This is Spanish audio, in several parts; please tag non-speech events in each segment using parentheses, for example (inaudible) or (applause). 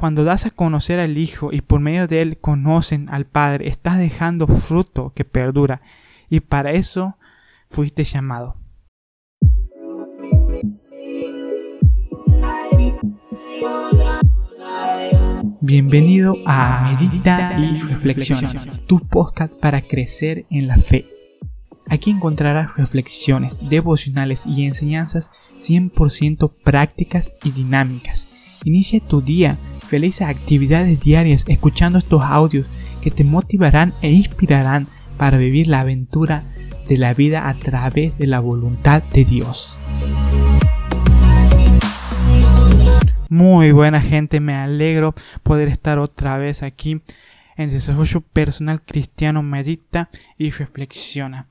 Cuando das a conocer al Hijo y por medio de él conocen al Padre, estás dejando fruto que perdura. Y para eso fuiste llamado. Bienvenido a Medita y Reflexiona, tu podcast para crecer en la fe. Aquí encontrarás reflexiones, devocionales y enseñanzas 100% prácticas y dinámicas. Inicia tu día, felices actividades diarias escuchando estos audios que te motivarán e inspirarán para vivir la aventura de la vida a través de la voluntad de Dios. Muy buena gente, me alegro poder estar otra vez aquí en Desarrollo Personal Cristiano Medita y Reflexiona.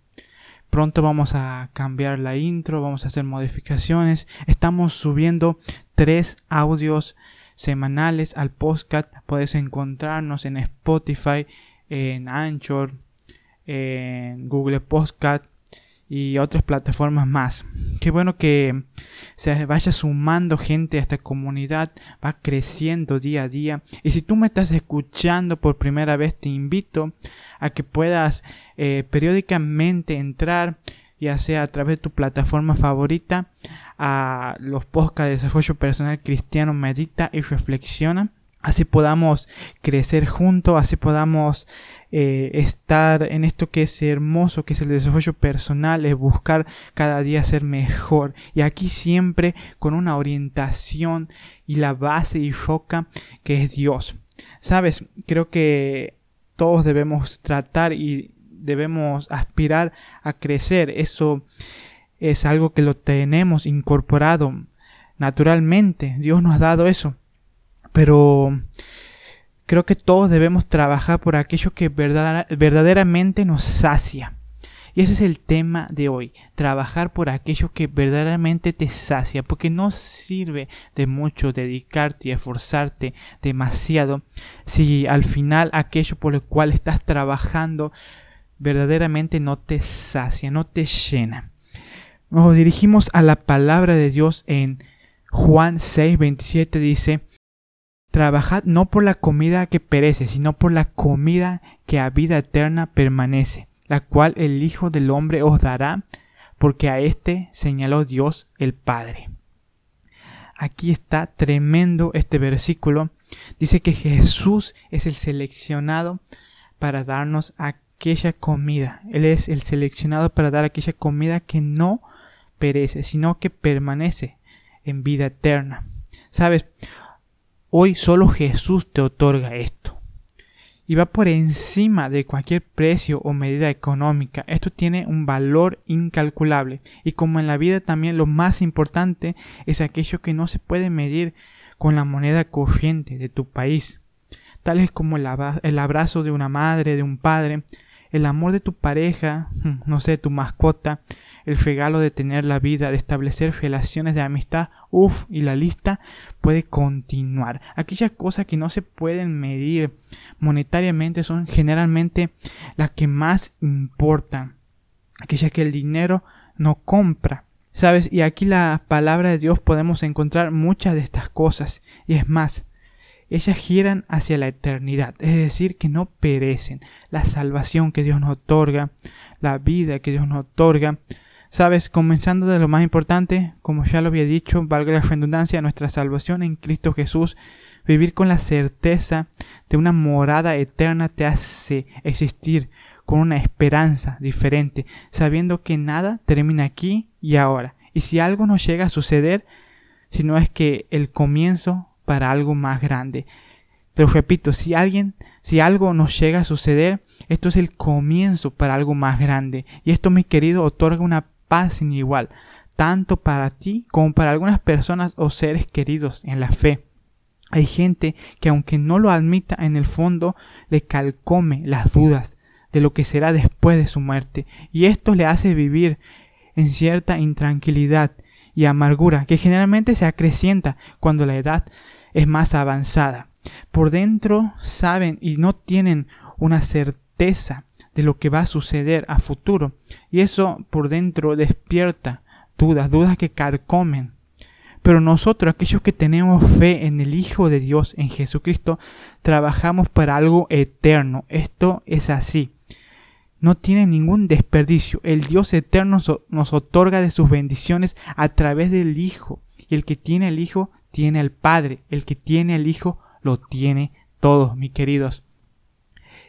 Pronto vamos a cambiar la intro, vamos a hacer modificaciones. Estamos subiendo tres audios semanales al podcast. Puedes encontrarnos en Spotify, en Anchor, en Google Podcast y otras plataformas más. Qué bueno que se vaya sumando gente a esta comunidad, va creciendo día a día. Y si tú me estás escuchando por primera vez, te invito a que puedas eh, periódicamente entrar, ya sea a través de tu plataforma favorita, a los podcasts de desarrollo personal cristiano, medita y reflexiona así podamos crecer juntos, así podamos eh, estar en esto que es hermoso, que es el desarrollo personal, es buscar cada día ser mejor. Y aquí siempre con una orientación y la base y roca que es Dios. Sabes, creo que todos debemos tratar y debemos aspirar a crecer. Eso es algo que lo tenemos incorporado naturalmente. Dios nos ha dado eso. Pero creo que todos debemos trabajar por aquello que verdaderamente nos sacia. Y ese es el tema de hoy, trabajar por aquello que verdaderamente te sacia, porque no sirve de mucho dedicarte y esforzarte demasiado si al final aquello por lo cual estás trabajando verdaderamente no te sacia, no te llena. Nos dirigimos a la palabra de Dios en Juan 6, 27 dice, Trabajad no por la comida que perece, sino por la comida que a vida eterna permanece, la cual el Hijo del Hombre os dará, porque a éste señaló Dios el Padre. Aquí está tremendo este versículo. Dice que Jesús es el seleccionado para darnos aquella comida. Él es el seleccionado para dar aquella comida que no perece, sino que permanece en vida eterna. Sabes, Hoy solo Jesús te otorga esto. Y va por encima de cualquier precio o medida económica. Esto tiene un valor incalculable. Y como en la vida también lo más importante es aquello que no se puede medir con la moneda corriente de tu país. Tales como el abrazo de una madre, de un padre, el amor de tu pareja, (laughs) no sé, tu mascota, el regalo de tener la vida, de establecer relaciones de amistad, uff, y la lista puede continuar. Aquellas cosas que no se pueden medir monetariamente son generalmente las que más importan. Aquellas que el dinero no compra. ¿Sabes? Y aquí la palabra de Dios podemos encontrar muchas de estas cosas. Y es más, ellas giran hacia la eternidad, es decir, que no perecen. La salvación que Dios nos otorga, la vida que Dios nos otorga. Sabes, comenzando de lo más importante, como ya lo había dicho, valga la redundancia, nuestra salvación en Cristo Jesús, vivir con la certeza de una morada eterna te hace existir con una esperanza diferente, sabiendo que nada termina aquí y ahora. Y si algo nos llega a suceder, si no es que el comienzo para algo más grande. Te lo repito, si alguien, si algo nos llega a suceder, esto es el comienzo para algo más grande. Y esto, mi querido, otorga una paz sin igual, tanto para ti como para algunas personas o seres queridos en la fe. Hay gente que aunque no lo admita en el fondo, le calcome las dudas de lo que será después de su muerte. Y esto le hace vivir en cierta intranquilidad y amargura que generalmente se acrecienta cuando la edad es más avanzada. Por dentro saben y no tienen una certeza de lo que va a suceder a futuro. Y eso por dentro despierta dudas, dudas que carcomen. Pero nosotros, aquellos que tenemos fe en el Hijo de Dios, en Jesucristo, trabajamos para algo eterno. Esto es así. No tiene ningún desperdicio. El Dios eterno nos otorga de sus bendiciones a través del Hijo. Y el que tiene el Hijo tiene el Padre. El que tiene el Hijo lo tiene todos, mis queridos.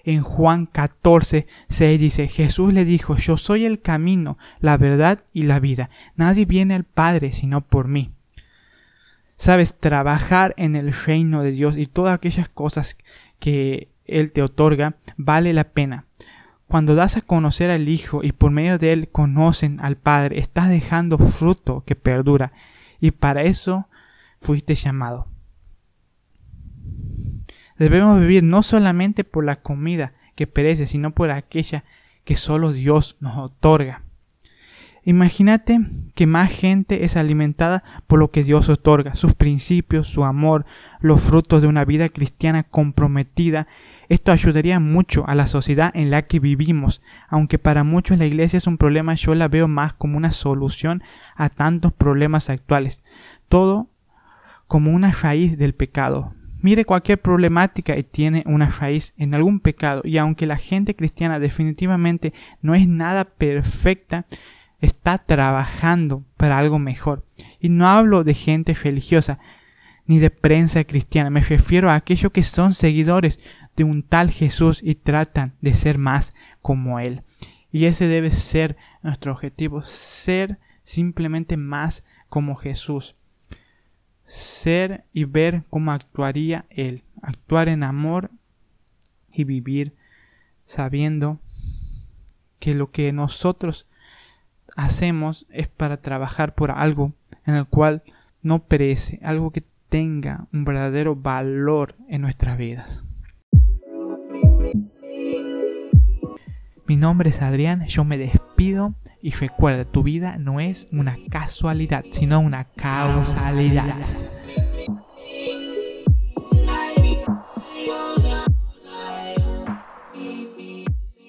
En Juan 14, 6 dice, Jesús le dijo, yo soy el camino, la verdad y la vida. Nadie viene al Padre sino por mí. Sabes, trabajar en el reino de Dios y todas aquellas cosas que Él te otorga, vale la pena. Cuando das a conocer al Hijo y por medio de Él conocen al Padre, estás dejando fruto que perdura. Y para eso fuiste llamado. Debemos vivir no solamente por la comida que perece, sino por aquella que solo Dios nos otorga. Imagínate que más gente es alimentada por lo que Dios otorga, sus principios, su amor, los frutos de una vida cristiana comprometida. Esto ayudaría mucho a la sociedad en la que vivimos, aunque para muchos la iglesia es un problema, yo la veo más como una solución a tantos problemas actuales. Todo como una raíz del pecado. Mire cualquier problemática y tiene una raíz en algún pecado y aunque la gente cristiana definitivamente no es nada perfecta, está trabajando para algo mejor. Y no hablo de gente religiosa ni de prensa cristiana, me refiero a aquellos que son seguidores de un tal Jesús y tratan de ser más como Él. Y ese debe ser nuestro objetivo, ser simplemente más como Jesús ser y ver cómo actuaría Él, actuar en amor y vivir sabiendo que lo que nosotros hacemos es para trabajar por algo en el cual no perece, algo que tenga un verdadero valor en nuestras vidas. Mi nombre es Adrián, yo me despido y recuerda, tu vida no es una casualidad, sino una causalidad.